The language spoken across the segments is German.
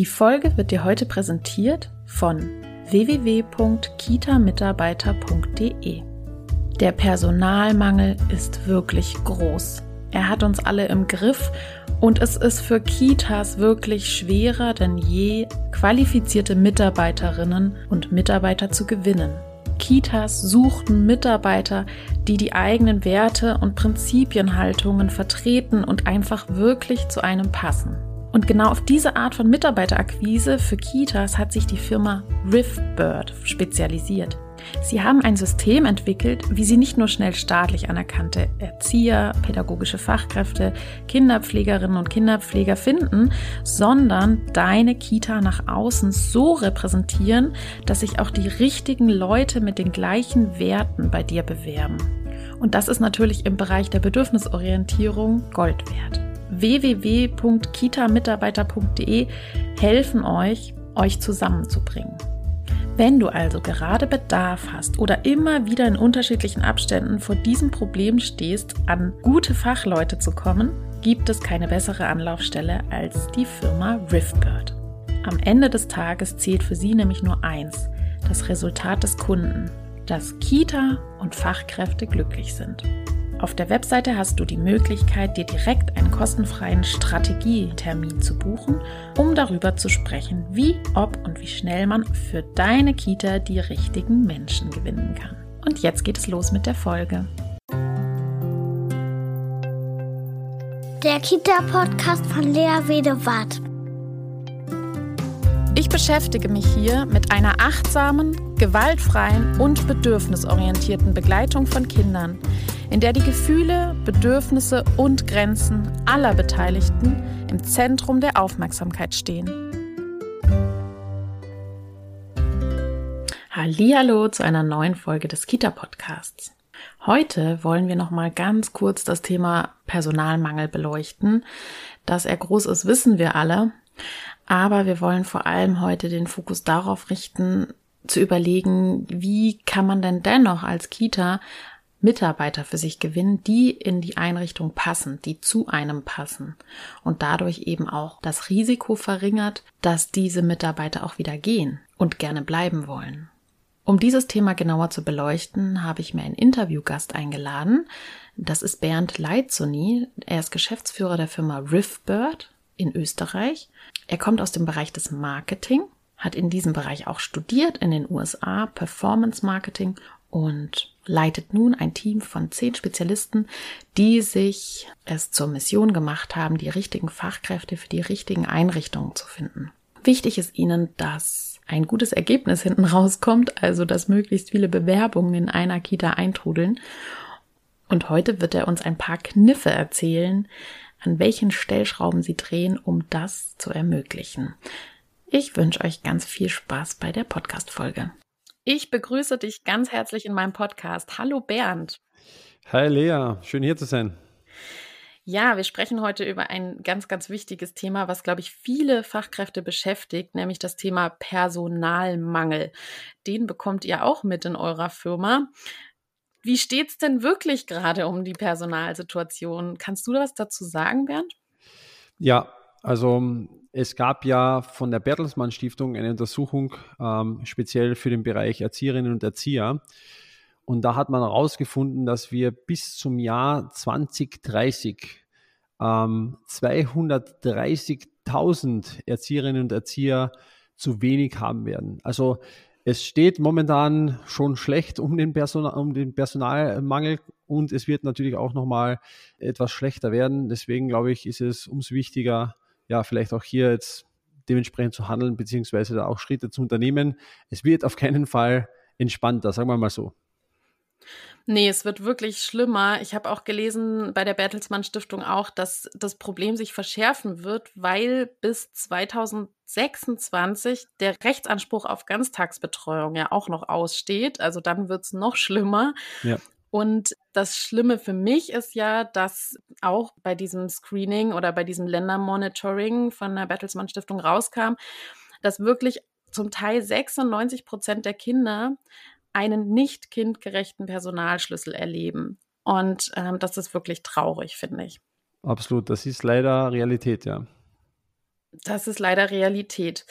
Die Folge wird dir heute präsentiert von www.kitamitarbeiter.de. Der Personalmangel ist wirklich groß. Er hat uns alle im Griff und es ist für Kitas wirklich schwerer denn je, qualifizierte Mitarbeiterinnen und Mitarbeiter zu gewinnen. Kitas suchten Mitarbeiter, die die eigenen Werte und Prinzipienhaltungen vertreten und einfach wirklich zu einem passen. Und genau auf diese Art von Mitarbeiterakquise für Kitas hat sich die Firma Riffbird spezialisiert. Sie haben ein System entwickelt, wie sie nicht nur schnell staatlich anerkannte Erzieher, pädagogische Fachkräfte, Kinderpflegerinnen und Kinderpfleger finden, sondern deine Kita nach außen so repräsentieren, dass sich auch die richtigen Leute mit den gleichen Werten bei dir bewerben. Und das ist natürlich im Bereich der Bedürfnisorientierung Gold wert www.kitamitarbeiter.de helfen euch, euch zusammenzubringen. Wenn du also gerade Bedarf hast oder immer wieder in unterschiedlichen Abständen vor diesem Problem stehst, an gute Fachleute zu kommen, gibt es keine bessere Anlaufstelle als die Firma Riffbird. Am Ende des Tages zählt für sie nämlich nur eins, das Resultat des Kunden, dass Kita und Fachkräfte glücklich sind. Auf der Webseite hast du die Möglichkeit, dir direkt einen kostenfreien Strategietermin zu buchen, um darüber zu sprechen, wie, ob und wie schnell man für deine Kita die richtigen Menschen gewinnen kann. Und jetzt geht es los mit der Folge. Der Kita-Podcast von Lea Wedewart. Ich beschäftige mich hier mit einer achtsamen, gewaltfreien und bedürfnisorientierten Begleitung von Kindern in der die Gefühle, Bedürfnisse und Grenzen aller Beteiligten im Zentrum der Aufmerksamkeit stehen. Hallo zu einer neuen Folge des Kita Podcasts. Heute wollen wir noch mal ganz kurz das Thema Personalmangel beleuchten. Dass er groß ist, wissen wir alle, aber wir wollen vor allem heute den Fokus darauf richten, zu überlegen, wie kann man denn dennoch als Kita Mitarbeiter für sich gewinnen, die in die Einrichtung passen, die zu einem passen und dadurch eben auch das Risiko verringert, dass diese Mitarbeiter auch wieder gehen und gerne bleiben wollen. Um dieses Thema genauer zu beleuchten, habe ich mir einen Interviewgast eingeladen. Das ist Bernd Leitzoni. Er ist Geschäftsführer der Firma Riffbird in Österreich. Er kommt aus dem Bereich des Marketing, hat in diesem Bereich auch studiert in den USA Performance Marketing und leitet nun ein Team von zehn Spezialisten, die sich es zur Mission gemacht haben, die richtigen Fachkräfte für die richtigen Einrichtungen zu finden. Wichtig ist ihnen, dass ein gutes Ergebnis hinten rauskommt, also dass möglichst viele Bewerbungen in einer Kita eintrudeln. Und heute wird er uns ein paar Kniffe erzählen, an welchen Stellschrauben sie drehen, um das zu ermöglichen. Ich wünsche euch ganz viel Spaß bei der Podcast-Folge. Ich begrüße dich ganz herzlich in meinem Podcast. Hallo Bernd. Hi Lea, schön hier zu sein. Ja, wir sprechen heute über ein ganz, ganz wichtiges Thema, was, glaube ich, viele Fachkräfte beschäftigt, nämlich das Thema Personalmangel. Den bekommt ihr auch mit in eurer Firma. Wie steht es denn wirklich gerade um die Personalsituation? Kannst du was dazu sagen, Bernd? Ja, also es gab ja von der Bertelsmann Stiftung eine Untersuchung ähm, speziell für den Bereich Erzieherinnen und Erzieher. Und da hat man herausgefunden, dass wir bis zum Jahr 2030 ähm, 230.000 Erzieherinnen und Erzieher zu wenig haben werden. Also es steht momentan schon schlecht um den, Personal, um den Personalmangel und es wird natürlich auch nochmal etwas schlechter werden. Deswegen glaube ich, ist es umso wichtiger, ja, vielleicht auch hier jetzt dementsprechend zu handeln, beziehungsweise da auch Schritte zu unternehmen. Es wird auf keinen Fall entspannter, sagen wir mal so. Nee, es wird wirklich schlimmer. Ich habe auch gelesen bei der Bertelsmann Stiftung auch, dass das Problem sich verschärfen wird, weil bis 2026 der Rechtsanspruch auf Ganztagsbetreuung ja auch noch aussteht. Also dann wird es noch schlimmer. Ja. Und das Schlimme für mich ist ja, dass auch bei diesem Screening oder bei diesem Ländermonitoring von der Bertelsmann Stiftung rauskam, dass wirklich zum Teil 96 Prozent der Kinder einen nicht kindgerechten Personalschlüssel erleben. Und ähm, das ist wirklich traurig, finde ich. Absolut, das ist leider Realität, ja. Das ist leider Realität.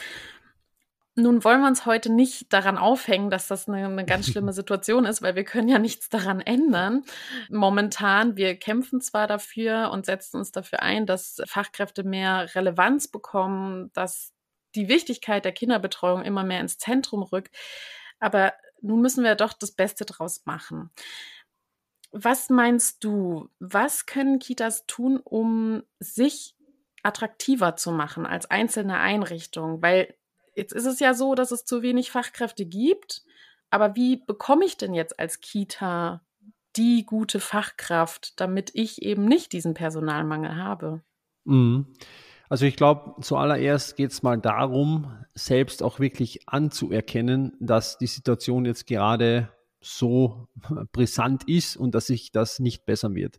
Nun wollen wir uns heute nicht daran aufhängen, dass das eine, eine, ganz schlimme Situation ist, weil wir können ja nichts daran ändern. Momentan, wir kämpfen zwar dafür und setzen uns dafür ein, dass Fachkräfte mehr Relevanz bekommen, dass die Wichtigkeit der Kinderbetreuung immer mehr ins Zentrum rückt, aber nun müssen wir doch das Beste draus machen. Was meinst du, was können Kitas tun, um sich attraktiver zu machen als einzelne Einrichtung? Weil jetzt ist es ja so, dass es zu wenig Fachkräfte gibt. Aber wie bekomme ich denn jetzt als Kita die gute Fachkraft, damit ich eben nicht diesen Personalmangel habe? Mhm. Also ich glaube, zuallererst geht es mal darum, selbst auch wirklich anzuerkennen, dass die Situation jetzt gerade so brisant ist und dass sich das nicht bessern wird.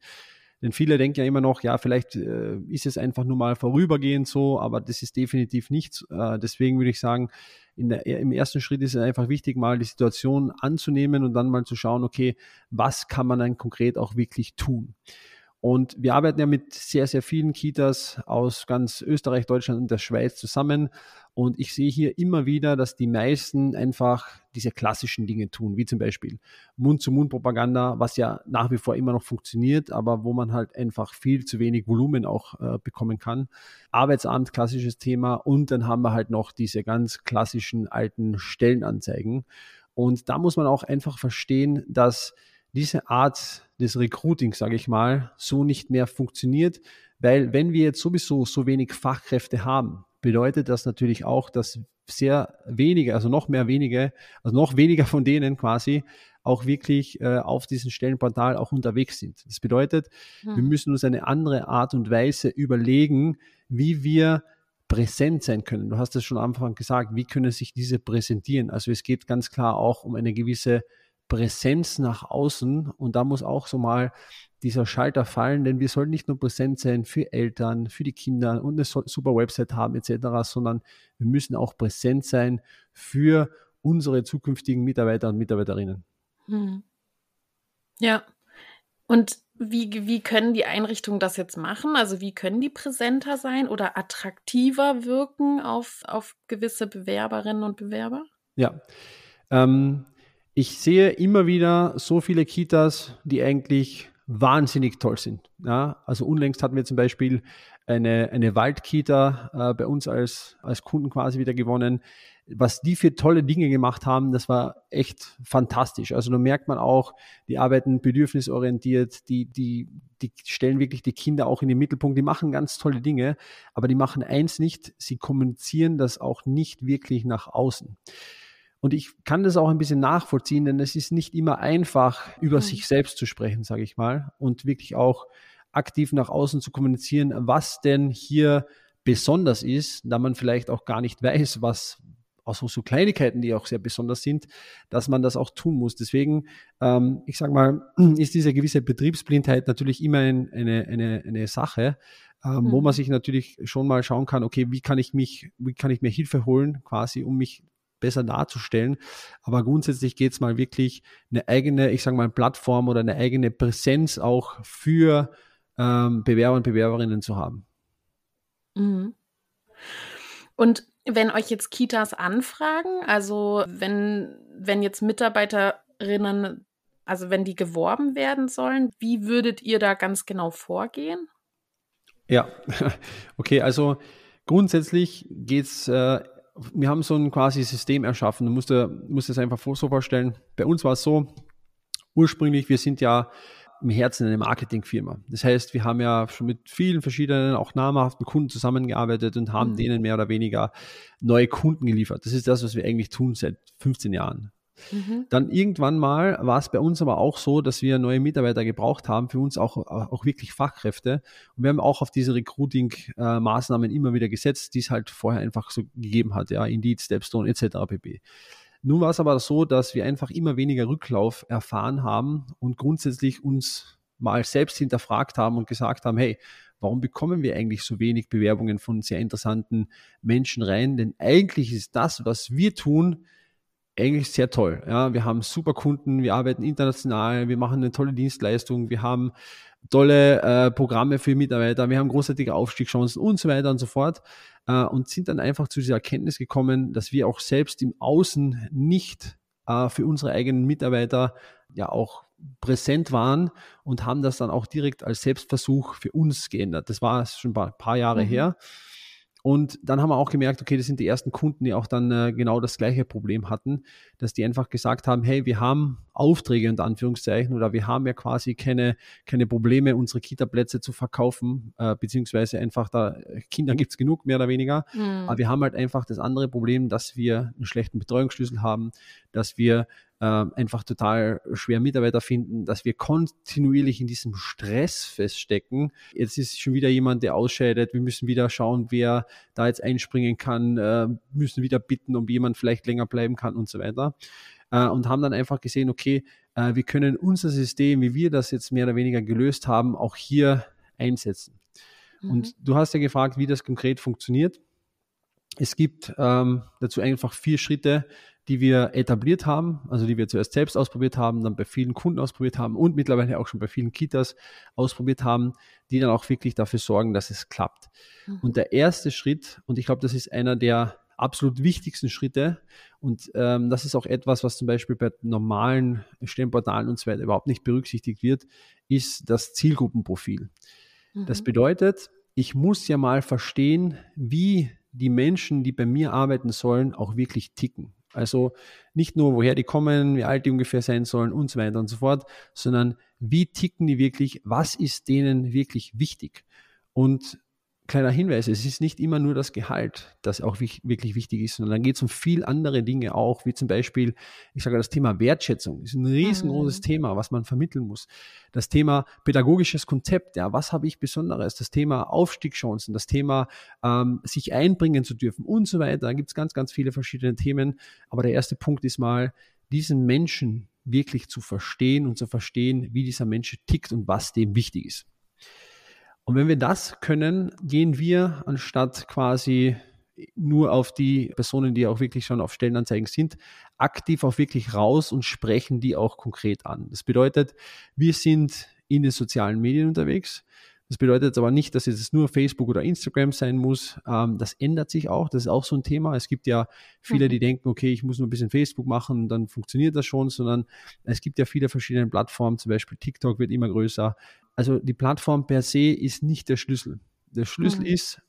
Denn viele denken ja immer noch, ja, vielleicht äh, ist es einfach nur mal vorübergehend so, aber das ist definitiv nichts. Äh, deswegen würde ich sagen, der, im ersten Schritt ist es einfach wichtig, mal die Situation anzunehmen und dann mal zu schauen, okay, was kann man dann konkret auch wirklich tun? Und wir arbeiten ja mit sehr, sehr vielen Kitas aus ganz Österreich, Deutschland und der Schweiz zusammen. Und ich sehe hier immer wieder, dass die meisten einfach diese klassischen Dinge tun, wie zum Beispiel Mund-zu-Mund-Propaganda, was ja nach wie vor immer noch funktioniert, aber wo man halt einfach viel zu wenig Volumen auch äh, bekommen kann. Arbeitsamt, klassisches Thema. Und dann haben wir halt noch diese ganz klassischen alten Stellenanzeigen. Und da muss man auch einfach verstehen, dass diese Art des Recruiting, sage ich mal, so nicht mehr funktioniert, weil wenn wir jetzt sowieso so wenig Fachkräfte haben, bedeutet das natürlich auch, dass sehr wenige, also noch mehr wenige, also noch weniger von denen quasi auch wirklich äh, auf diesem Stellenportal auch unterwegs sind. Das bedeutet, hm. wir müssen uns eine andere Art und Weise überlegen, wie wir präsent sein können. Du hast es schon am Anfang gesagt, wie können sich diese präsentieren? Also es geht ganz klar auch um eine gewisse Präsenz nach außen und da muss auch so mal dieser Schalter fallen, denn wir sollen nicht nur präsent sein für Eltern, für die Kinder und eine super Website haben etc., sondern wir müssen auch präsent sein für unsere zukünftigen Mitarbeiter und Mitarbeiterinnen. Hm. Ja. Und wie, wie können die Einrichtungen das jetzt machen? Also wie können die präsenter sein oder attraktiver wirken auf, auf gewisse Bewerberinnen und Bewerber? Ja. Ähm, ich sehe immer wieder so viele Kitas, die eigentlich wahnsinnig toll sind. Ja, also unlängst hatten wir zum Beispiel eine, eine Waldkita äh, bei uns als, als Kunden quasi wieder gewonnen. Was die für tolle Dinge gemacht haben, das war echt fantastisch. Also da merkt man auch, die arbeiten bedürfnisorientiert, die, die, die stellen wirklich die Kinder auch in den Mittelpunkt, die machen ganz tolle Dinge, aber die machen eins nicht, sie kommunizieren das auch nicht wirklich nach außen. Und ich kann das auch ein bisschen nachvollziehen, denn es ist nicht immer einfach, über mhm. sich selbst zu sprechen, sage ich mal, und wirklich auch aktiv nach außen zu kommunizieren, was denn hier besonders ist, da man vielleicht auch gar nicht weiß, was auch so Kleinigkeiten, die auch sehr besonders sind, dass man das auch tun muss. Deswegen, ähm, ich sage mal, ist diese gewisse Betriebsblindheit natürlich immer ein, eine, eine, eine Sache, ähm, mhm. wo man sich natürlich schon mal schauen kann, okay, wie kann ich mich, wie kann ich mir Hilfe holen, quasi, um mich besser darzustellen. Aber grundsätzlich geht es mal wirklich eine eigene, ich sage mal, Plattform oder eine eigene Präsenz auch für ähm, Bewerber und Bewerberinnen zu haben. Mhm. Und wenn euch jetzt Kitas anfragen, also wenn, wenn jetzt Mitarbeiterinnen, also wenn die geworben werden sollen, wie würdet ihr da ganz genau vorgehen? Ja, okay, also grundsätzlich geht es äh, wir haben so ein quasi System erschaffen. Du musst dir, musst dir das einfach so vorstellen. Bei uns war es so, ursprünglich, wir sind ja im Herzen eine Marketingfirma. Das heißt, wir haben ja schon mit vielen verschiedenen, auch namhaften Kunden zusammengearbeitet und haben mhm. denen mehr oder weniger neue Kunden geliefert. Das ist das, was wir eigentlich tun seit 15 Jahren. Mhm. Dann irgendwann mal war es bei uns aber auch so, dass wir neue Mitarbeiter gebraucht haben, für uns auch, auch wirklich Fachkräfte. Und wir haben auch auf diese Recruiting-Maßnahmen immer wieder gesetzt, die es halt vorher einfach so gegeben hat, ja, Indeed, Stepstone etc. pp. Nun war es aber so, dass wir einfach immer weniger Rücklauf erfahren haben und grundsätzlich uns mal selbst hinterfragt haben und gesagt haben, hey, warum bekommen wir eigentlich so wenig Bewerbungen von sehr interessanten Menschen rein? Denn eigentlich ist das, was wir tun, eigentlich sehr toll. Ja, wir haben super Kunden, wir arbeiten international, wir machen eine tolle Dienstleistung, wir haben tolle äh, Programme für Mitarbeiter, wir haben großartige Aufstiegschancen und so weiter und so fort äh, und sind dann einfach zu dieser Erkenntnis gekommen, dass wir auch selbst im Außen nicht äh, für unsere eigenen Mitarbeiter ja auch präsent waren und haben das dann auch direkt als Selbstversuch für uns geändert. Das war schon ein paar, Jahre mhm. her. Und dann haben wir auch gemerkt, okay, das sind die ersten Kunden, die auch dann äh, genau das gleiche Problem hatten, dass die einfach gesagt haben, hey, wir haben Aufträge unter Anführungszeichen oder wir haben ja quasi keine, keine Probleme, unsere Kita-Plätze zu verkaufen, äh, beziehungsweise einfach da, Kinder gibt's genug, mehr oder weniger. Mhm. Aber wir haben halt einfach das andere Problem, dass wir einen schlechten Betreuungsschlüssel haben, dass wir äh, einfach total schwer Mitarbeiter finden, dass wir kontinuierlich in diesem Stress feststecken. Jetzt ist schon wieder jemand, der ausscheidet. Wir müssen wieder schauen, wer da jetzt einspringen kann, äh, müssen wieder bitten, ob jemand vielleicht länger bleiben kann und so weiter. Äh, und haben dann einfach gesehen, okay, äh, wir können unser System, wie wir das jetzt mehr oder weniger gelöst haben, auch hier einsetzen. Mhm. Und du hast ja gefragt, wie das konkret funktioniert. Es gibt ähm, dazu einfach vier Schritte, die wir etabliert haben, also die wir zuerst selbst ausprobiert haben, dann bei vielen Kunden ausprobiert haben und mittlerweile auch schon bei vielen Kitas ausprobiert haben, die dann auch wirklich dafür sorgen, dass es klappt. Mhm. Und der erste Schritt, und ich glaube, das ist einer der absolut wichtigsten Schritte. Und ähm, das ist auch etwas, was zum Beispiel bei normalen Stellenportalen und so weiter überhaupt nicht berücksichtigt wird, ist das Zielgruppenprofil. Mhm. Das bedeutet, ich muss ja mal verstehen, wie die Menschen, die bei mir arbeiten sollen, auch wirklich ticken. Also nicht nur, woher die kommen, wie alt die ungefähr sein sollen und so weiter und so fort, sondern wie ticken die wirklich, was ist denen wirklich wichtig. Und kleiner Hinweis, es ist nicht immer nur das Gehalt, das auch wirklich wichtig ist, sondern dann geht es um viel andere Dinge auch, wie zum Beispiel, ich sage das Thema Wertschätzung, ist ein riesengroßes mhm. Thema, was man vermitteln muss. Das Thema pädagogisches Konzept, ja, was habe ich Besonderes? Das Thema Aufstiegschancen, das Thema ähm, sich einbringen zu dürfen und so weiter. Da gibt es ganz, ganz viele verschiedene Themen. Aber der erste Punkt ist mal, diesen Menschen wirklich zu verstehen und zu verstehen, wie dieser Mensch tickt und was dem wichtig ist. Und wenn wir das können, gehen wir anstatt quasi nur auf die Personen, die auch wirklich schon auf Stellenanzeigen sind, aktiv auch wirklich raus und sprechen die auch konkret an. Das bedeutet, wir sind in den sozialen Medien unterwegs. Das bedeutet aber nicht, dass es nur Facebook oder Instagram sein muss. Ähm, das ändert sich auch. Das ist auch so ein Thema. Es gibt ja viele, die mhm. denken, okay, ich muss nur ein bisschen Facebook machen, dann funktioniert das schon, sondern es gibt ja viele verschiedene Plattformen. Zum Beispiel TikTok wird immer größer. Also die Plattform per se ist nicht der Schlüssel. Der Schlüssel mhm. ist,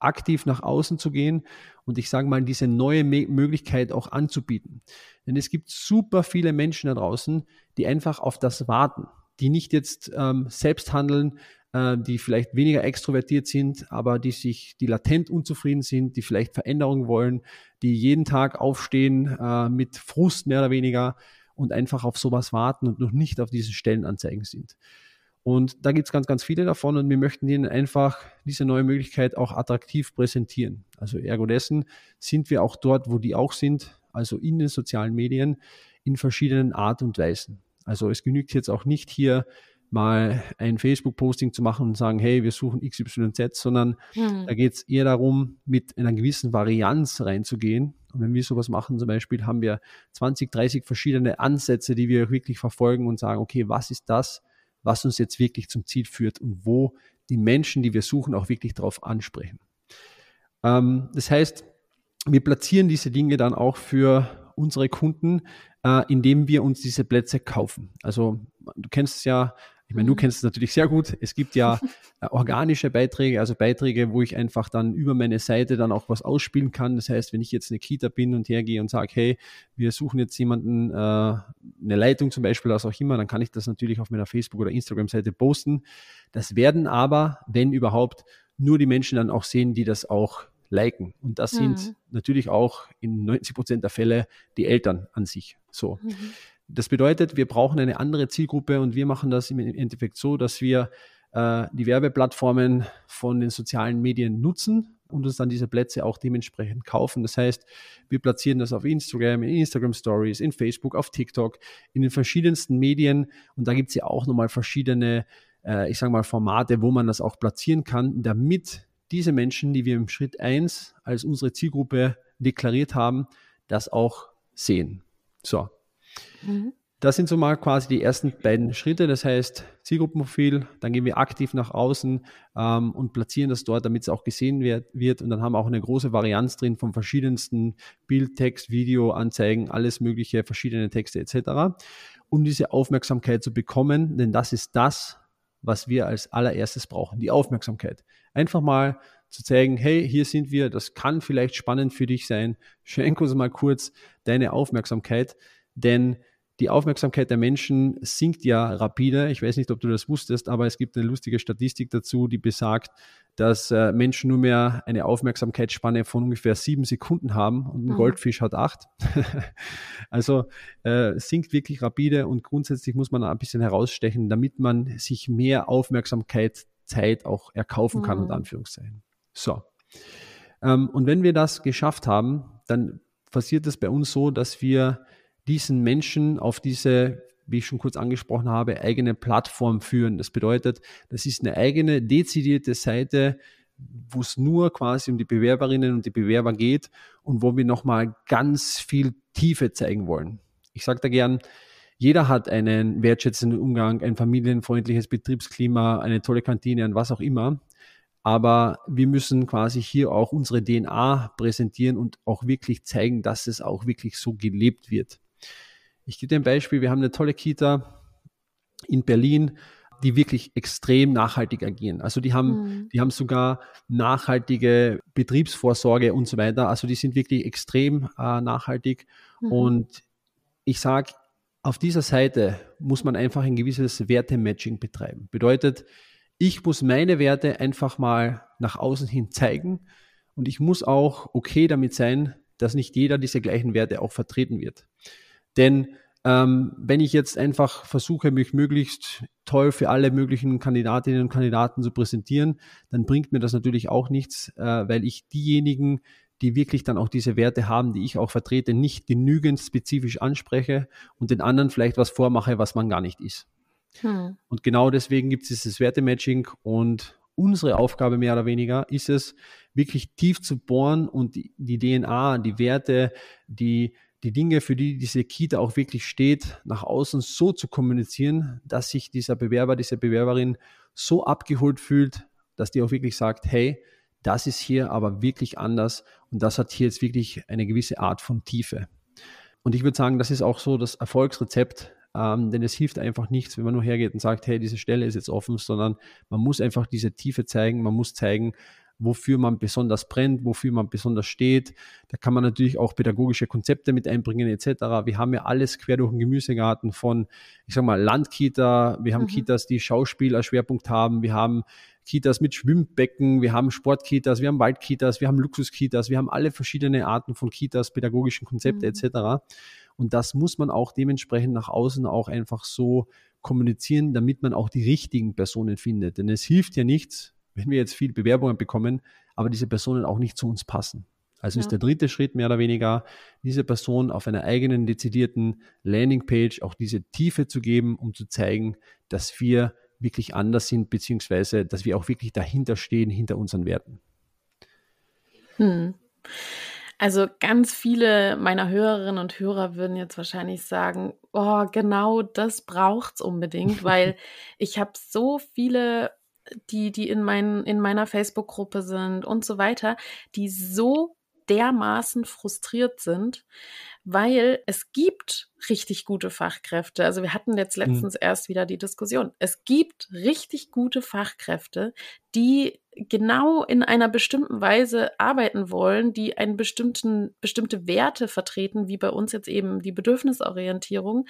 aktiv nach außen zu gehen und ich sage mal, diese neue Me Möglichkeit auch anzubieten. Denn es gibt super viele Menschen da draußen, die einfach auf das warten, die nicht jetzt ähm, selbst handeln, äh, die vielleicht weniger extrovertiert sind, aber die sich, die latent unzufrieden sind, die vielleicht Veränderungen wollen, die jeden Tag aufstehen äh, mit Frust mehr oder weniger und einfach auf sowas warten und noch nicht auf diesen Stellenanzeigen sind. Und da gibt es ganz, ganz viele davon und wir möchten ihnen einfach diese neue Möglichkeit auch attraktiv präsentieren. Also ergo dessen sind wir auch dort, wo die auch sind, also in den sozialen Medien in verschiedenen Art und Weisen. Also es genügt jetzt auch nicht hier mal ein Facebook-Posting zu machen und sagen, hey, wir suchen XYZ, sondern mhm. da geht es eher darum, mit einer gewissen Varianz reinzugehen. Und wenn wir sowas machen, zum Beispiel, haben wir 20, 30 verschiedene Ansätze, die wir wirklich verfolgen und sagen, okay, was ist das, was uns jetzt wirklich zum Ziel führt und wo die Menschen, die wir suchen, auch wirklich darauf ansprechen. Ähm, das heißt, wir platzieren diese Dinge dann auch für unsere Kunden, äh, indem wir uns diese Plätze kaufen. Also du kennst es ja, ich meine, du mhm. kennst es natürlich sehr gut. Es gibt ja äh, organische Beiträge, also Beiträge, wo ich einfach dann über meine Seite dann auch was ausspielen kann. Das heißt, wenn ich jetzt eine Kita bin und hergehe und sage, hey, wir suchen jetzt jemanden, äh, eine Leitung zum Beispiel, was auch immer, dann kann ich das natürlich auf meiner Facebook- oder Instagram-Seite posten. Das werden aber, wenn überhaupt, nur die Menschen dann auch sehen, die das auch liken. Und das mhm. sind natürlich auch in 90 Prozent der Fälle die Eltern an sich. So. Mhm. Das bedeutet, wir brauchen eine andere Zielgruppe und wir machen das im Endeffekt so, dass wir äh, die Werbeplattformen von den sozialen Medien nutzen und uns dann diese Plätze auch dementsprechend kaufen. Das heißt, wir platzieren das auf Instagram, in Instagram Stories, in Facebook, auf TikTok, in den verschiedensten Medien und da gibt es ja auch nochmal verschiedene, äh, ich sage mal, Formate, wo man das auch platzieren kann, damit diese Menschen, die wir im Schritt eins als unsere Zielgruppe deklariert haben, das auch sehen. So, Mhm. Das sind so mal quasi die ersten beiden Schritte. Das heißt, Zielgruppenprofil, dann gehen wir aktiv nach außen ähm, und platzieren das dort, damit es auch gesehen wird, wird. Und dann haben wir auch eine große Varianz drin von verschiedensten Bild, Text, Video, Anzeigen, alles mögliche, verschiedene Texte etc., um diese Aufmerksamkeit zu bekommen. Denn das ist das, was wir als allererstes brauchen, die Aufmerksamkeit. Einfach mal zu zeigen, hey, hier sind wir, das kann vielleicht spannend für dich sein. Schenk uns mal kurz deine Aufmerksamkeit, denn die Aufmerksamkeit der Menschen sinkt ja rapide. Ich weiß nicht, ob du das wusstest, aber es gibt eine lustige Statistik dazu, die besagt, dass äh, Menschen nur mehr eine Aufmerksamkeitsspanne von ungefähr sieben Sekunden haben und ein mhm. Goldfisch hat acht. also äh, sinkt wirklich rapide und grundsätzlich muss man ein bisschen herausstechen, damit man sich mehr Aufmerksamkeit, Zeit auch erkaufen kann, mhm. unter Anführungszeichen. So. Ähm, und wenn wir das geschafft haben, dann passiert es bei uns so, dass wir diesen Menschen auf diese, wie ich schon kurz angesprochen habe, eigene Plattform führen. Das bedeutet, das ist eine eigene, dezidierte Seite, wo es nur quasi um die Bewerberinnen und die Bewerber geht und wo wir nochmal ganz viel Tiefe zeigen wollen. Ich sage da gern, jeder hat einen wertschätzenden Umgang, ein familienfreundliches Betriebsklima, eine tolle Kantine und was auch immer. Aber wir müssen quasi hier auch unsere DNA präsentieren und auch wirklich zeigen, dass es auch wirklich so gelebt wird. Ich gebe dir ein Beispiel. Wir haben eine tolle Kita in Berlin, die wirklich extrem nachhaltig agieren. Also die haben, mhm. die haben sogar nachhaltige Betriebsvorsorge und so weiter. Also die sind wirklich extrem äh, nachhaltig. Mhm. Und ich sage, auf dieser Seite muss man einfach ein gewisses Wertematching betreiben. Bedeutet, ich muss meine Werte einfach mal nach außen hin zeigen und ich muss auch okay damit sein, dass nicht jeder diese gleichen Werte auch vertreten wird. Denn ähm, wenn ich jetzt einfach versuche, mich möglichst toll für alle möglichen Kandidatinnen und Kandidaten zu präsentieren, dann bringt mir das natürlich auch nichts, äh, weil ich diejenigen, die wirklich dann auch diese Werte haben, die ich auch vertrete, nicht genügend spezifisch anspreche und den anderen vielleicht was vormache, was man gar nicht ist. Hm. Und genau deswegen gibt es dieses Wertematching und unsere Aufgabe mehr oder weniger ist es, wirklich tief zu bohren und die, die DNA, die Werte, die die Dinge, für die diese Kita auch wirklich steht, nach außen so zu kommunizieren, dass sich dieser Bewerber, diese Bewerberin so abgeholt fühlt, dass die auch wirklich sagt, hey, das ist hier aber wirklich anders und das hat hier jetzt wirklich eine gewisse Art von Tiefe. Und ich würde sagen, das ist auch so das Erfolgsrezept, ähm, denn es hilft einfach nichts, wenn man nur hergeht und sagt, hey, diese Stelle ist jetzt offen, sondern man muss einfach diese Tiefe zeigen, man muss zeigen, wofür man besonders brennt, wofür man besonders steht. Da kann man natürlich auch pädagogische Konzepte mit einbringen etc. Wir haben ja alles quer durch den Gemüsegarten von, ich sag mal, Landkita, wir haben mhm. Kitas, die Schauspiel als Schwerpunkt haben, wir haben Kitas mit Schwimmbecken, wir haben Sportkitas, wir haben Waldkitas, wir haben Luxuskitas, wir haben alle verschiedene Arten von Kitas, pädagogischen Konzepte mhm. etc. Und das muss man auch dementsprechend nach außen auch einfach so kommunizieren, damit man auch die richtigen Personen findet. Denn es hilft ja nichts, wenn wir jetzt viel Bewerbungen bekommen, aber diese Personen auch nicht zu uns passen. Also ja. ist der dritte Schritt mehr oder weniger, diese Person auf einer eigenen dezidierten Landingpage auch diese Tiefe zu geben, um zu zeigen, dass wir wirklich anders sind, beziehungsweise dass wir auch wirklich dahinter stehen, hinter unseren Werten. Hm. Also ganz viele meiner Hörerinnen und Hörer würden jetzt wahrscheinlich sagen, oh, genau das braucht's unbedingt, weil ich habe so viele die, die in, mein, in meiner Facebook-Gruppe sind und so weiter, die so dermaßen frustriert sind, weil es gibt richtig gute Fachkräfte. Also wir hatten jetzt mhm. letztens mhm. erst wieder die Diskussion. Es gibt richtig gute Fachkräfte, die genau in einer bestimmten Weise arbeiten wollen, die einen bestimmten, bestimmte Werte vertreten, wie bei uns jetzt eben die Bedürfnisorientierung,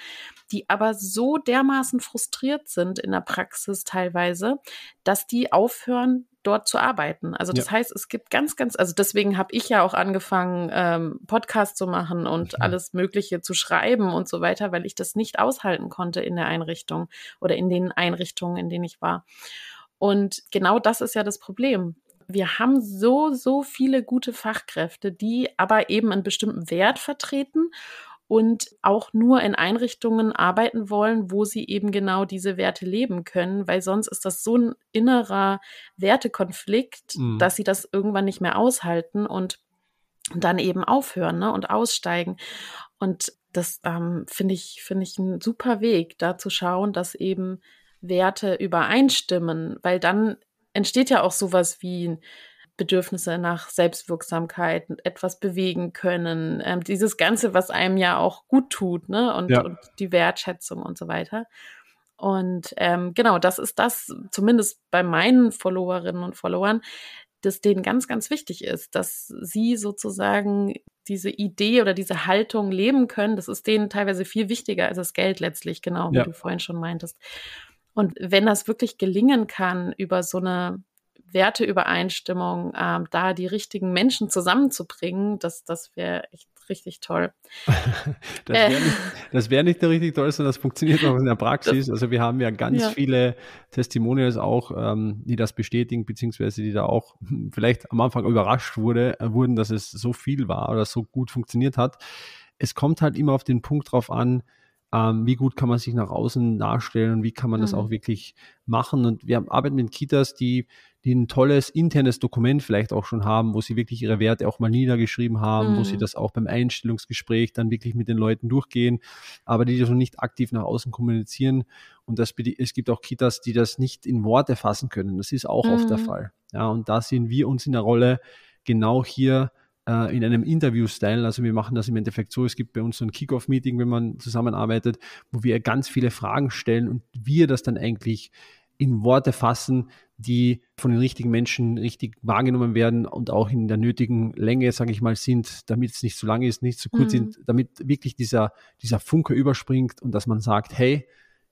die aber so dermaßen frustriert sind in der Praxis teilweise, dass die aufhören, dort zu arbeiten. Also das ja. heißt, es gibt ganz, ganz, also deswegen habe ich ja auch angefangen, ähm, Podcast zu machen und mhm. alles Mögliche zu schreiben und so weiter, weil ich das nicht aushalten konnte in der Einrichtung oder in den Einrichtungen, in denen ich war. Und genau das ist ja das Problem. Wir haben so, so viele gute Fachkräfte, die aber eben einen bestimmten Wert vertreten und auch nur in Einrichtungen arbeiten wollen, wo sie eben genau diese Werte leben können, weil sonst ist das so ein innerer Wertekonflikt, mhm. dass sie das irgendwann nicht mehr aushalten und dann eben aufhören ne, und aussteigen. Und das ähm, finde ich, finde ich ein super Weg, da zu schauen, dass eben Werte übereinstimmen, weil dann entsteht ja auch sowas wie Bedürfnisse nach Selbstwirksamkeit, etwas bewegen können, ähm, dieses Ganze, was einem ja auch gut tut, ne? Und, ja. und die Wertschätzung und so weiter. Und ähm, genau, das ist das, zumindest bei meinen Followerinnen und Followern, das denen ganz, ganz wichtig ist, dass sie sozusagen diese Idee oder diese Haltung leben können. Das ist denen teilweise viel wichtiger als das Geld letztlich, genau wie ja. du vorhin schon meintest. Und wenn das wirklich gelingen kann, über so eine Werteübereinstimmung, ähm, da die richtigen Menschen zusammenzubringen, das, das wäre echt richtig toll. das wäre äh. nicht, wär nicht der richtig toll, sondern das funktioniert auch in der Praxis. Das, also wir haben ja ganz ja. viele Testimonials auch, ähm, die das bestätigen, beziehungsweise die da auch vielleicht am Anfang überrascht wurde, äh, wurden, dass es so viel war oder so gut funktioniert hat. Es kommt halt immer auf den Punkt drauf an, ähm, wie gut kann man sich nach außen darstellen und wie kann man mhm. das auch wirklich machen. Und wir arbeiten mit Kitas, die, die ein tolles internes Dokument vielleicht auch schon haben, wo sie wirklich ihre Werte auch mal niedergeschrieben haben, mhm. wo sie mhm. das auch beim Einstellungsgespräch dann wirklich mit den Leuten durchgehen, aber die das noch nicht aktiv nach außen kommunizieren. Und das, es gibt auch Kitas, die das nicht in Worte fassen können. Das ist auch mhm. oft der mhm. Fall. Ja, und da sehen wir uns in der Rolle, genau hier äh, in einem Interview-Style. Also wir machen das im Endeffekt so, es gibt bei uns so ein Kick-Off-Meeting, wenn man zusammenarbeitet, wo wir ganz viele Fragen stellen und wir das dann eigentlich in Worte fassen, die von den richtigen Menschen richtig wahrgenommen werden und auch in der nötigen Länge, sage ich mal, sind, damit es nicht zu lang ist, nicht zu kurz mhm. sind, damit wirklich dieser, dieser Funke überspringt und dass man sagt, hey,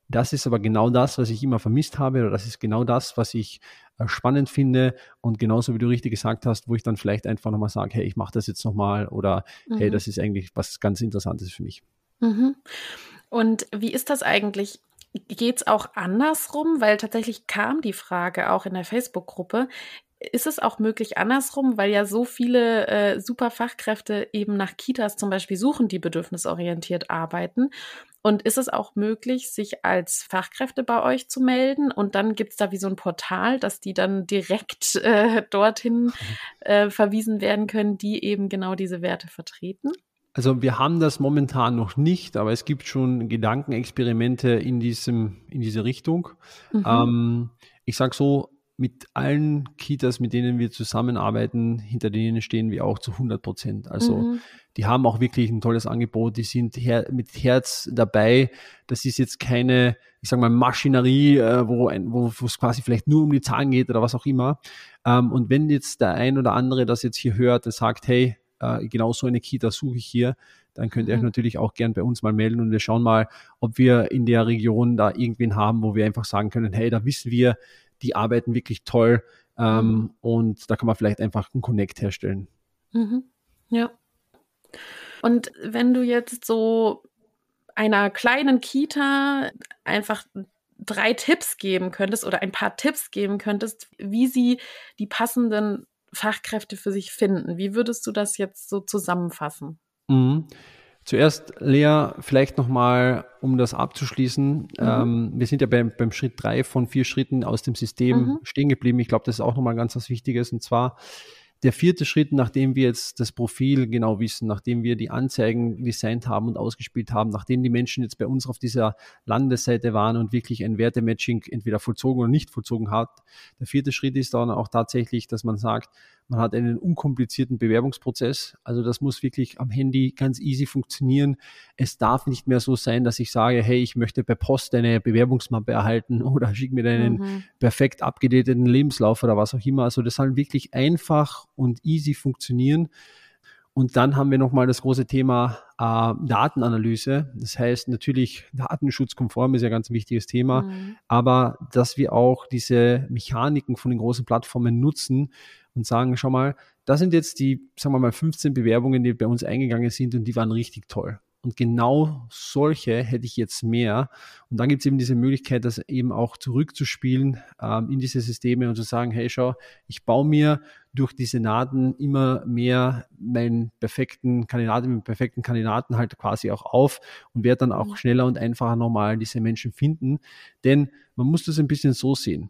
das ist aber genau das, was ich immer vermisst habe oder das ist genau das, was ich äh, spannend finde und genauso wie du richtig gesagt hast, wo ich dann vielleicht einfach nochmal sage, hey, ich mache das jetzt nochmal oder mhm. hey, das ist eigentlich was ganz Interessantes für mich. Mhm. Und wie ist das eigentlich? Geht es auch andersrum? Weil tatsächlich kam die Frage auch in der Facebook-Gruppe, ist es auch möglich andersrum, weil ja so viele äh, super Fachkräfte eben nach Kitas zum Beispiel suchen, die bedürfnisorientiert arbeiten. Und ist es auch möglich, sich als Fachkräfte bei euch zu melden? Und dann gibt es da wie so ein Portal, dass die dann direkt äh, dorthin äh, verwiesen werden können, die eben genau diese Werte vertreten? Also wir haben das momentan noch nicht, aber es gibt schon Gedankenexperimente in diesem in diese Richtung. Mhm. Ähm, ich sage so, mit allen Kitas, mit denen wir zusammenarbeiten, hinter denen stehen wir auch zu 100 Prozent. Also mhm. die haben auch wirklich ein tolles Angebot, die sind her mit Herz dabei. Das ist jetzt keine, ich sage mal, Maschinerie, äh, wo, es quasi vielleicht nur um die Zahlen geht oder was auch immer. Ähm, und wenn jetzt der ein oder andere das jetzt hier hört, der sagt, hey, äh, genau so eine Kita suche ich hier, dann könnt ihr euch mhm. natürlich auch gern bei uns mal melden und wir schauen mal, ob wir in der Region da irgendwen haben, wo wir einfach sagen können, hey, da wissen wir, die arbeiten wirklich toll ähm, mhm. und da kann man vielleicht einfach einen Connect herstellen. Mhm. Ja. Und wenn du jetzt so einer kleinen Kita einfach drei Tipps geben könntest oder ein paar Tipps geben könntest, wie sie die passenden Fachkräfte für sich finden, wie würdest du das jetzt so zusammenfassen? Mhm. Zuerst, Lea, vielleicht nochmal, um das abzuschließen. Mhm. Ähm, wir sind ja beim, beim Schritt drei von vier Schritten aus dem System mhm. stehen geblieben. Ich glaube, das ist auch nochmal ganz was Wichtiges. Und zwar der vierte Schritt, nachdem wir jetzt das Profil genau wissen, nachdem wir die Anzeigen designt haben und ausgespielt haben, nachdem die Menschen jetzt bei uns auf dieser Landesseite waren und wirklich ein Wertematching entweder vollzogen oder nicht vollzogen hat. Der vierte Schritt ist dann auch tatsächlich, dass man sagt, man hat einen unkomplizierten Bewerbungsprozess. Also das muss wirklich am Handy ganz easy funktionieren. Es darf nicht mehr so sein, dass ich sage, hey, ich möchte per Post eine Bewerbungsmappe erhalten oder schick mir deinen mhm. perfekt abgedateten Lebenslauf oder was auch immer. Also das soll wirklich einfach und easy funktionieren. Und dann haben wir nochmal das große Thema äh, Datenanalyse. Das heißt natürlich, datenschutzkonform ist ja ein ganz wichtiges Thema, mhm. aber dass wir auch diese Mechaniken von den großen Plattformen nutzen und sagen, schau mal, das sind jetzt die, sagen wir mal, 15 Bewerbungen, die bei uns eingegangen sind und die waren richtig toll. Und genau solche hätte ich jetzt mehr. Und dann gibt es eben diese Möglichkeit, das eben auch zurückzuspielen ähm, in diese Systeme und zu sagen, hey, schau, ich baue mir durch diese Daten immer mehr meinen perfekten Kandidaten, meinen perfekten Kandidaten halt quasi auch auf und werde dann auch mhm. schneller und einfacher normal diese Menschen finden. Denn man muss das ein bisschen so sehen.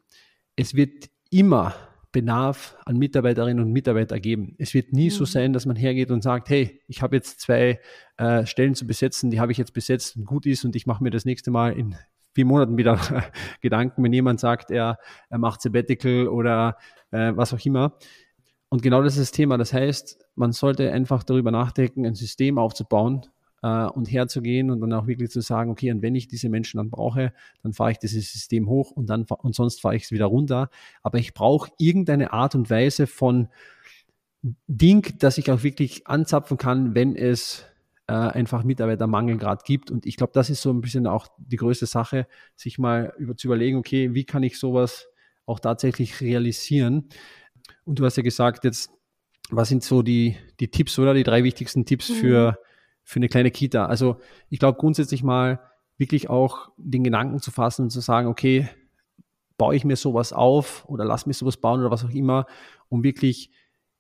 Es wird immer Bedarf an Mitarbeiterinnen und Mitarbeiter geben. Es wird nie mhm. so sein, dass man hergeht und sagt, hey, ich habe jetzt zwei äh, Stellen zu besetzen, die habe ich jetzt besetzt und gut ist und ich mache mir das nächste Mal in vier Monaten wieder Gedanken, wenn jemand sagt, er, er macht Sabbatical oder äh, was auch immer. Und genau das ist das Thema. Das heißt, man sollte einfach darüber nachdenken, ein System aufzubauen, äh, und herzugehen und dann auch wirklich zu sagen, okay, und wenn ich diese Menschen dann brauche, dann fahre ich dieses System hoch und dann und sonst fahre ich es wieder runter. Aber ich brauche irgendeine Art und Weise von Ding, dass ich auch wirklich anzapfen kann, wenn es äh, einfach Mitarbeitermangel gerade gibt. Und ich glaube, das ist so ein bisschen auch die größte Sache, sich mal über, zu überlegen, okay, wie kann ich sowas auch tatsächlich realisieren? Und du hast ja gesagt, jetzt, was sind so die, die Tipps oder die drei wichtigsten Tipps mhm. für für eine kleine Kita. Also ich glaube grundsätzlich mal wirklich auch den Gedanken zu fassen und zu sagen, okay, baue ich mir sowas auf oder lass mich sowas bauen oder was auch immer, um wirklich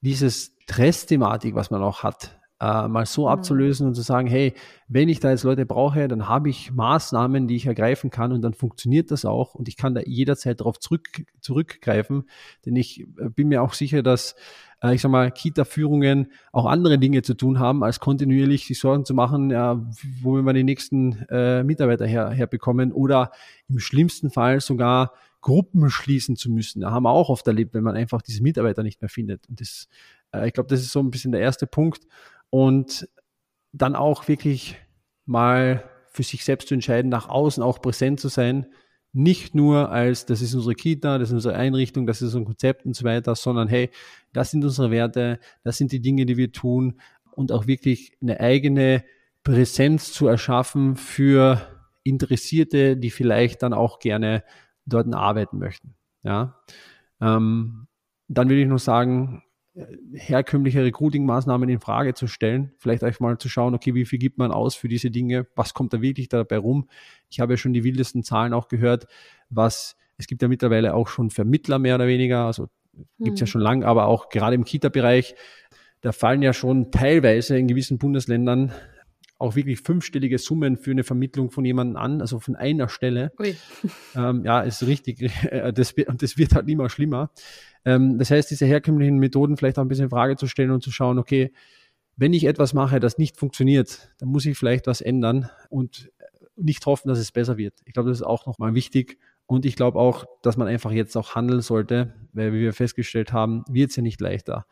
dieses Stress-Thematik, was man auch hat, äh, mal so mhm. abzulösen und zu sagen, hey, wenn ich da jetzt Leute brauche, dann habe ich Maßnahmen, die ich ergreifen kann und dann funktioniert das auch und ich kann da jederzeit darauf zurück, zurückgreifen, denn ich äh, bin mir auch sicher, dass äh, ich sag mal, Kita-Führungen auch andere Dinge zu tun haben, als kontinuierlich sich Sorgen zu machen, ja, wo wir die nächsten äh, Mitarbeiter her, herbekommen oder im schlimmsten Fall sogar Gruppen schließen zu müssen. Da haben wir auch oft erlebt, wenn man einfach diese Mitarbeiter nicht mehr findet. Und das, äh, ich glaube, das ist so ein bisschen der erste Punkt. Und dann auch wirklich mal für sich selbst zu entscheiden, nach außen auch präsent zu sein, nicht nur als, das ist unsere Kita, das ist unsere Einrichtung, das ist unser Konzept und so weiter, sondern hey, das sind unsere Werte, das sind die Dinge, die wir tun und auch wirklich eine eigene Präsenz zu erschaffen für Interessierte, die vielleicht dann auch gerne dort arbeiten möchten. Ja, ähm, dann würde ich noch sagen, herkömmliche Recruiting-Maßnahmen in Frage zu stellen, vielleicht einfach mal zu schauen, okay, wie viel gibt man aus für diese Dinge, was kommt da wirklich dabei rum. Ich habe ja schon die wildesten Zahlen auch gehört, was, es gibt ja mittlerweile auch schon Vermittler mehr oder weniger, also gibt's mhm. ja schon lang, aber auch gerade im Kita-Bereich, da fallen ja schon teilweise in gewissen Bundesländern auch wirklich fünfstellige Summen für eine Vermittlung von jemandem an, also von einer Stelle. Ähm, ja, ist richtig. Das, und das wird halt immer schlimmer. Ähm, das heißt, diese herkömmlichen Methoden vielleicht auch ein bisschen in Frage zu stellen und zu schauen, okay, wenn ich etwas mache, das nicht funktioniert, dann muss ich vielleicht was ändern und nicht hoffen, dass es besser wird. Ich glaube, das ist auch nochmal wichtig. Und ich glaube auch, dass man einfach jetzt auch handeln sollte, weil wie wir festgestellt haben, wird es ja nicht leichter.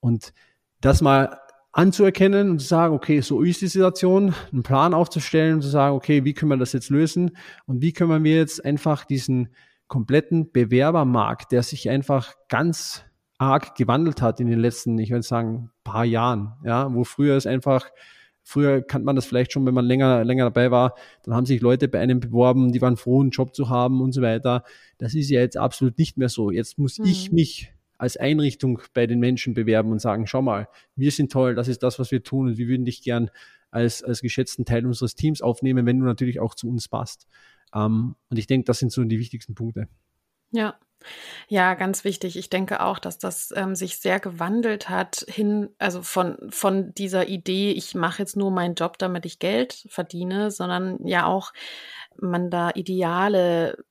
Und das mal anzuerkennen und zu sagen, okay, so ist die Situation, einen Plan aufzustellen und zu sagen, okay, wie können wir das jetzt lösen und wie können wir jetzt einfach diesen kompletten Bewerbermarkt, der sich einfach ganz arg gewandelt hat in den letzten, ich würde sagen, paar Jahren, ja, wo früher es einfach Früher kannte man das vielleicht schon, wenn man länger, länger dabei war. Dann haben sich Leute bei einem beworben, die waren froh, einen Job zu haben und so weiter. Das ist ja jetzt absolut nicht mehr so. Jetzt muss mhm. ich mich als Einrichtung bei den Menschen bewerben und sagen, schau mal, wir sind toll, das ist das, was wir tun und wir würden dich gern als, als geschätzten Teil unseres Teams aufnehmen, wenn du natürlich auch zu uns passt. Ähm, und ich denke, das sind so die wichtigsten Punkte. Ja. Ja, ganz wichtig. Ich denke auch, dass das ähm, sich sehr gewandelt hat hin, also von, von dieser Idee, ich mache jetzt nur meinen Job, damit ich Geld verdiene, sondern ja auch man da Ideale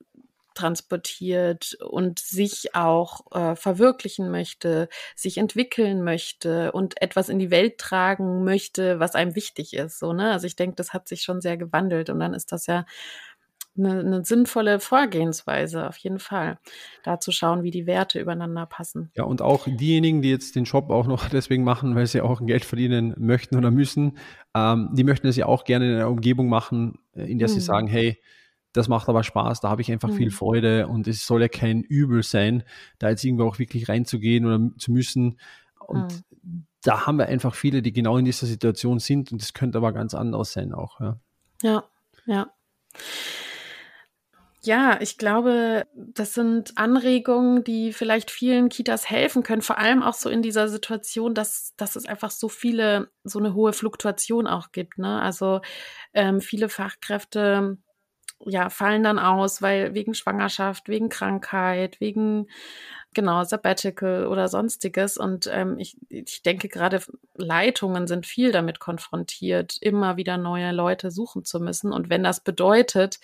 transportiert und sich auch äh, verwirklichen möchte, sich entwickeln möchte und etwas in die Welt tragen möchte, was einem wichtig ist. So, ne? Also ich denke, das hat sich schon sehr gewandelt und dann ist das ja eine, eine sinnvolle Vorgehensweise, auf jeden Fall. Da zu schauen, wie die Werte übereinander passen. Ja, und auch diejenigen, die jetzt den Job auch noch deswegen machen, weil sie auch Geld verdienen möchten oder müssen, ähm, die möchten das ja auch gerne in einer Umgebung machen, äh, in der mhm. sie sagen, hey, das macht aber Spaß, da habe ich einfach mhm. viel Freude und es soll ja kein Übel sein, da jetzt irgendwo auch wirklich reinzugehen oder zu müssen. Und mhm. da haben wir einfach viele, die genau in dieser Situation sind und das könnte aber ganz anders sein auch. Ja, ja. ja. Ja, ich glaube, das sind Anregungen, die vielleicht vielen Kitas helfen können, vor allem auch so in dieser Situation, dass, dass es einfach so viele, so eine hohe Fluktuation auch gibt. Ne? Also ähm, viele Fachkräfte ja, fallen dann aus, weil wegen Schwangerschaft, wegen Krankheit, wegen genau Sabbatical oder sonstiges. Und ähm, ich, ich denke, gerade Leitungen sind viel damit konfrontiert, immer wieder neue Leute suchen zu müssen. Und wenn das bedeutet,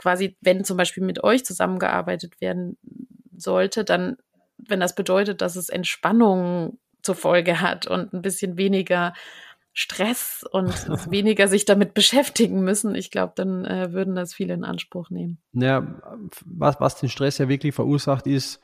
quasi, wenn zum Beispiel mit euch zusammengearbeitet werden sollte, dann wenn das bedeutet, dass es Entspannung zur Folge hat und ein bisschen weniger Stress und weniger sich damit beschäftigen müssen, ich glaube, dann äh, würden das viele in Anspruch nehmen. Ja, was, was den Stress ja wirklich verursacht, ist,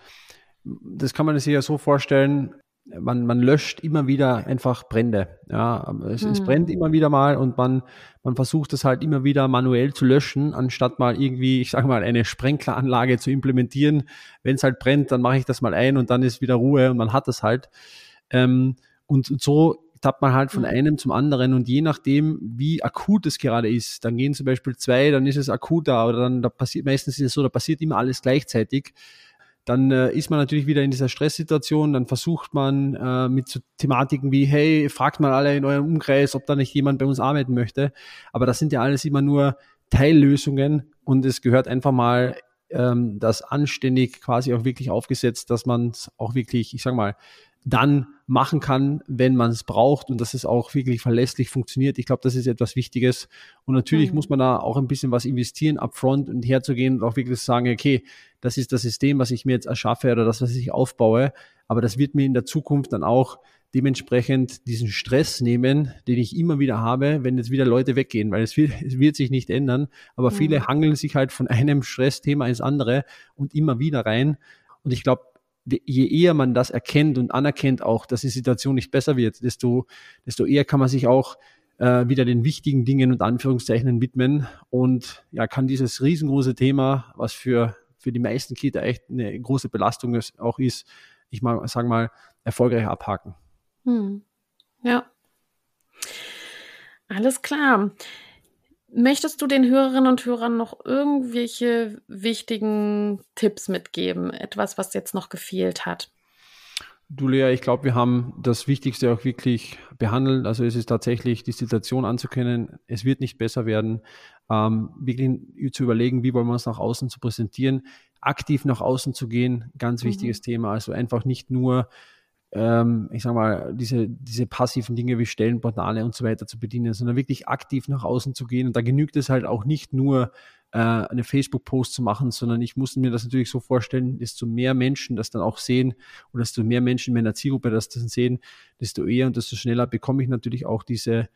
das kann man sich ja so vorstellen, man, man löscht immer wieder einfach Brände. Ja, es, hm. es, brennt immer wieder mal und man, man versucht es halt immer wieder manuell zu löschen, anstatt mal irgendwie, ich sage mal, eine Sprenkleranlage zu implementieren. Wenn es halt brennt, dann mache ich das mal ein und dann ist wieder Ruhe und man hat es halt. Ähm, und so tappt man halt von hm. einem zum anderen und je nachdem, wie akut es gerade ist, dann gehen zum Beispiel zwei, dann ist es akuter oder dann da passiert meistens ist es so, da passiert immer alles gleichzeitig dann äh, ist man natürlich wieder in dieser Stresssituation, dann versucht man äh, mit so Thematiken wie, hey, fragt mal alle in eurem Umkreis, ob da nicht jemand bei uns arbeiten möchte. Aber das sind ja alles immer nur Teillösungen und es gehört einfach mal ähm, das anständig quasi auch wirklich aufgesetzt, dass man es auch wirklich, ich sag mal, dann machen kann, wenn man es braucht und dass es auch wirklich verlässlich funktioniert. Ich glaube, das ist etwas Wichtiges. Und natürlich mhm. muss man da auch ein bisschen was investieren, upfront und herzugehen und auch wirklich sagen, okay, das ist das System, was ich mir jetzt erschaffe oder das, was ich aufbaue. Aber das wird mir in der Zukunft dann auch dementsprechend diesen Stress nehmen, den ich immer wieder habe, wenn jetzt wieder Leute weggehen, weil es wird, es wird sich nicht ändern. Aber mhm. viele hangeln sich halt von einem Stressthema ins andere und immer wieder rein. Und ich glaube, je eher man das erkennt und anerkennt auch, dass die Situation nicht besser wird, desto, desto eher kann man sich auch äh, wieder den wichtigen Dingen und Anführungszeichen widmen und ja, kann dieses riesengroße Thema, was für, für die meisten Kita echt eine große Belastung auch ist, ich mal, sag mal, erfolgreich abhaken. Hm. Ja. Alles klar. Möchtest du den Hörerinnen und Hörern noch irgendwelche wichtigen Tipps mitgeben? Etwas, was jetzt noch gefehlt hat? Du Lea, ich glaube, wir haben das Wichtigste auch wirklich behandelt. Also es ist tatsächlich die Situation anzukennen. Es wird nicht besser werden. Ähm, wirklich zu überlegen, wie wollen wir uns nach außen zu präsentieren, aktiv nach außen zu gehen, ganz mhm. wichtiges Thema. Also einfach nicht nur ähm, ich sag mal, diese, diese passiven Dinge wie Stellenportale und so weiter zu bedienen, sondern wirklich aktiv nach außen zu gehen. Und da genügt es halt auch nicht nur, äh, eine Facebook-Post zu machen, sondern ich muss mir das natürlich so vorstellen, desto mehr Menschen das dann auch sehen oder desto mehr Menschen in meiner Zielgruppe das dann sehen, desto eher und desto schneller bekomme ich natürlich auch diese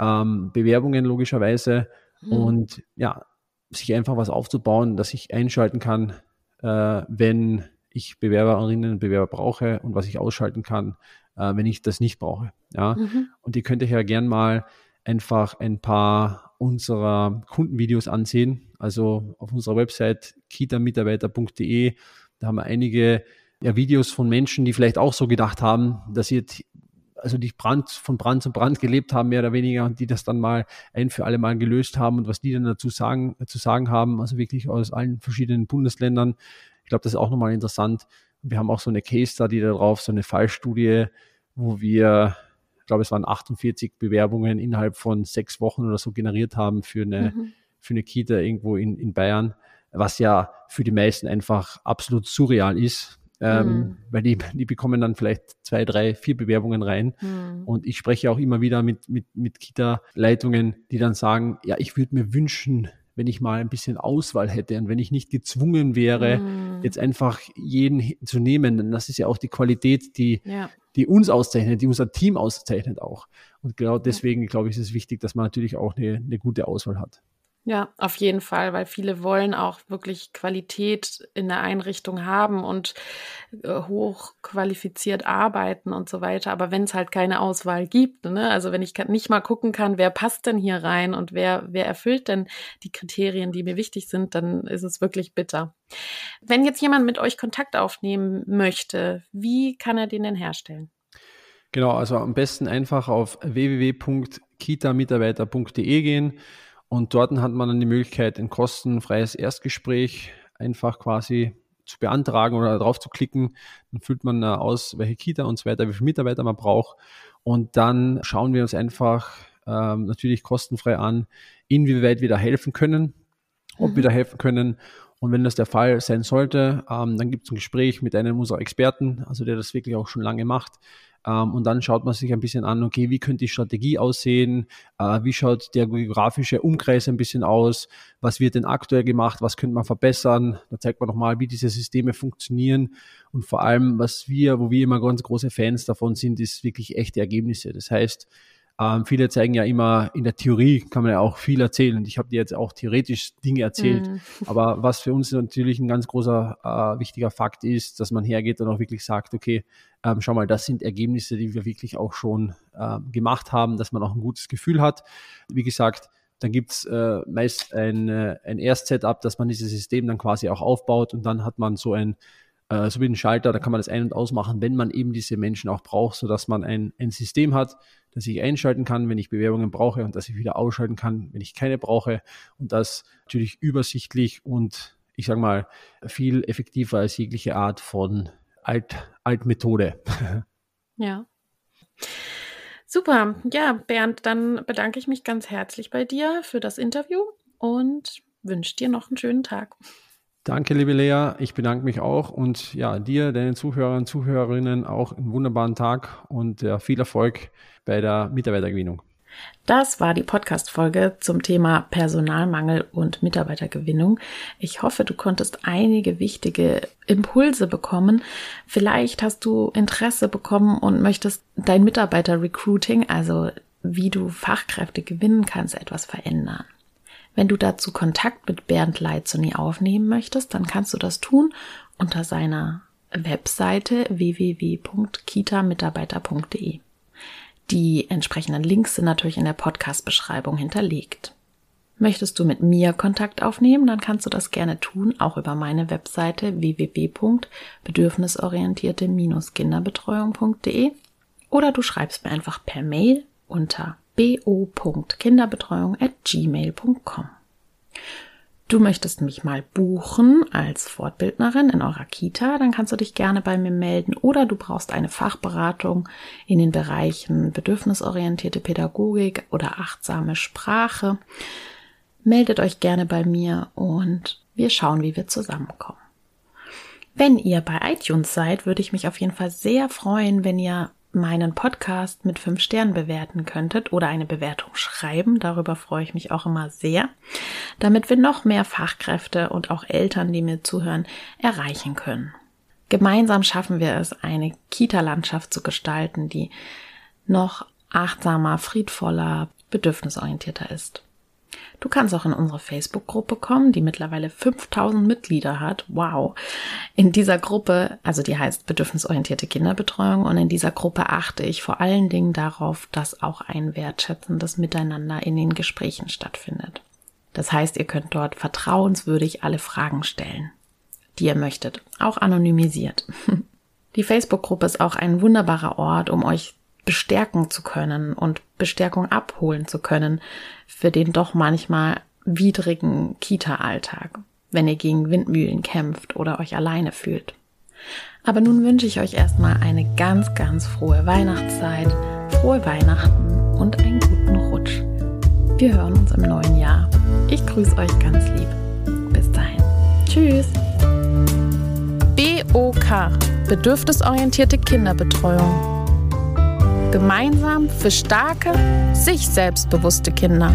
ähm, Bewerbungen logischerweise. Mhm. Und ja, sich einfach was aufzubauen, dass ich einschalten kann, äh, wenn ich Bewerberinnen und Bewerber brauche und was ich ausschalten kann, äh, wenn ich das nicht brauche. Ja? Mhm. Und ihr könnt euch ja gern mal einfach ein paar unserer Kundenvideos ansehen. Also auf unserer Website kitamitarbeiter.de, da haben wir einige ja, Videos von Menschen, die vielleicht auch so gedacht haben, dass sie jetzt also die Brand, von Brand zu Brand gelebt haben, mehr oder weniger, und die das dann mal ein für alle Mal gelöst haben und was die dann dazu sagen, zu sagen haben, also wirklich aus allen verschiedenen Bundesländern, glaube, das ist auch nochmal interessant. Wir haben auch so eine Case Study darauf, so eine Fallstudie, wo wir, ich glaube, es waren 48 Bewerbungen innerhalb von sechs Wochen oder so generiert haben für eine, mhm. für eine Kita irgendwo in, in Bayern, was ja für die meisten einfach absolut surreal ist. Ähm, mhm. weil die, die bekommen dann vielleicht zwei, drei, vier Bewerbungen rein. Mhm. Und ich spreche auch immer wieder mit, mit, mit Kita-Leitungen, die dann sagen, ja, ich würde mir wünschen, wenn ich mal ein bisschen Auswahl hätte und wenn ich nicht gezwungen wäre, mm. jetzt einfach jeden zu nehmen. Denn das ist ja auch die Qualität, die, ja. die uns auszeichnet, die unser Team auszeichnet auch. Und genau deswegen, glaube ich, ist es wichtig, dass man natürlich auch eine, eine gute Auswahl hat. Ja, auf jeden Fall, weil viele wollen auch wirklich Qualität in der Einrichtung haben und äh, hochqualifiziert arbeiten und so weiter. Aber wenn es halt keine Auswahl gibt, ne? also wenn ich nicht mal gucken kann, wer passt denn hier rein und wer, wer erfüllt denn die Kriterien, die mir wichtig sind, dann ist es wirklich bitter. Wenn jetzt jemand mit euch Kontakt aufnehmen möchte, wie kann er den denn herstellen? Genau, also am besten einfach auf www.kitamitarbeiter.de gehen und dort hat man dann die Möglichkeit, ein kostenfreies Erstgespräch einfach quasi zu beantragen oder drauf zu klicken. Dann füllt man aus, welche Kita und so weiter, wie viele Mitarbeiter man braucht. Und dann schauen wir uns einfach ähm, natürlich kostenfrei an, inwieweit wir da helfen können, ob mhm. wir da helfen können. Und wenn das der Fall sein sollte, ähm, dann gibt es ein Gespräch mit einem unserer Experten, also der das wirklich auch schon lange macht, Ähm, und dann schaut man sich ein bisschen an, okay, wie könnte die Strategie aussehen? Äh, wie schaut der geografische Umkreis ein bisschen aus? Was wird denn aktuell gemacht? Was könnte man verbessern? Da zeigt man nochmal, wie diese Systeme funktionieren. Und vor allem, was wir, wo wir immer ganz große Fans davon sind, ist wirklich echte Ergebnisse. Das heißt, ähm, viele zeigen ja immer, in der Theorie kann man ja auch viel erzählen. Und ich habe dir jetzt auch theoretisch Dinge erzählt. Mhm. Aber was für uns natürlich ein ganz großer, äh, wichtiger Fakt ist, dass man hergeht und auch wirklich sagt, okay, ähm, schau mal, das sind Ergebnisse, die wir wirklich auch schon äh, gemacht haben, dass man auch ein gutes Gefühl hat. Wie gesagt, dann gibt's äh, meist ein, äh, ein Erst-Setup, dass man dieses System dann quasi auch aufbaut und dann hat man so ein äh, so wie ein Schalter, da kann man das ein- und ausmachen, wenn man eben diese Menschen auch braucht, sodass man ein, ein System hat, das ich einschalten kann, wenn ich Bewerbungen brauche und dass ich wieder ausschalten kann, wenn ich keine brauche und das natürlich übersichtlich und ich sage mal viel effektiver als jegliche Art von Alt, Altmethode. Ja. Super. Ja, Bernd, dann bedanke ich mich ganz herzlich bei dir für das Interview und wünsche dir noch einen schönen Tag. Danke, liebe Lea. Ich bedanke mich auch und ja, dir, deinen Zuhörern, Zuhörerinnen auch einen wunderbaren Tag und ja, viel Erfolg bei der Mitarbeitergewinnung. Das war die Podcast-Folge zum Thema Personalmangel und Mitarbeitergewinnung. Ich hoffe, du konntest einige wichtige Impulse bekommen. Vielleicht hast du Interesse bekommen und möchtest dein Mitarbeiter-Recruiting, also wie du Fachkräfte gewinnen kannst, etwas verändern. Wenn du dazu Kontakt mit Bernd Leitzoni aufnehmen möchtest, dann kannst du das tun unter seiner Webseite www.kitamitarbeiter.de. Die entsprechenden Links sind natürlich in der Podcast-Beschreibung hinterlegt. Möchtest du mit mir Kontakt aufnehmen, dann kannst du das gerne tun, auch über meine Webseite www.bedürfnisorientierte-kinderbetreuung.de oder du schreibst mir einfach per Mail unter bo.kinderbetreuung@gmail.com. Du möchtest mich mal buchen als Fortbildnerin in eurer Kita, dann kannst du dich gerne bei mir melden oder du brauchst eine Fachberatung in den Bereichen bedürfnisorientierte Pädagogik oder achtsame Sprache. Meldet euch gerne bei mir und wir schauen, wie wir zusammenkommen. Wenn ihr bei iTunes seid, würde ich mich auf jeden Fall sehr freuen, wenn ihr meinen Podcast mit fünf Sternen bewerten könntet oder eine Bewertung schreiben. Darüber freue ich mich auch immer sehr, damit wir noch mehr Fachkräfte und auch Eltern, die mir zuhören, erreichen können. Gemeinsam schaffen wir es, eine Kita-Landschaft zu gestalten, die noch achtsamer, friedvoller, bedürfnisorientierter ist. Du kannst auch in unsere Facebook-Gruppe kommen, die mittlerweile 5000 Mitglieder hat. Wow. In dieser Gruppe, also die heißt bedürfnisorientierte Kinderbetreuung und in dieser Gruppe achte ich vor allen Dingen darauf, dass auch ein wertschätzendes Miteinander in den Gesprächen stattfindet. Das heißt, ihr könnt dort vertrauenswürdig alle Fragen stellen, die ihr möchtet, auch anonymisiert. Die Facebook-Gruppe ist auch ein wunderbarer Ort, um euch bestärken zu können und Bestärkung abholen zu können für den doch manchmal widrigen Kita-Alltag, wenn ihr gegen Windmühlen kämpft oder euch alleine fühlt. Aber nun wünsche ich euch erstmal eine ganz, ganz frohe Weihnachtszeit, frohe Weihnachten und einen guten Rutsch. Wir hören uns im neuen Jahr. Ich grüße euch ganz lieb. Bis dahin. Tschüss. BOK Bedürfnisorientierte Kinderbetreuung Gemeinsam für starke, sich selbstbewusste Kinder.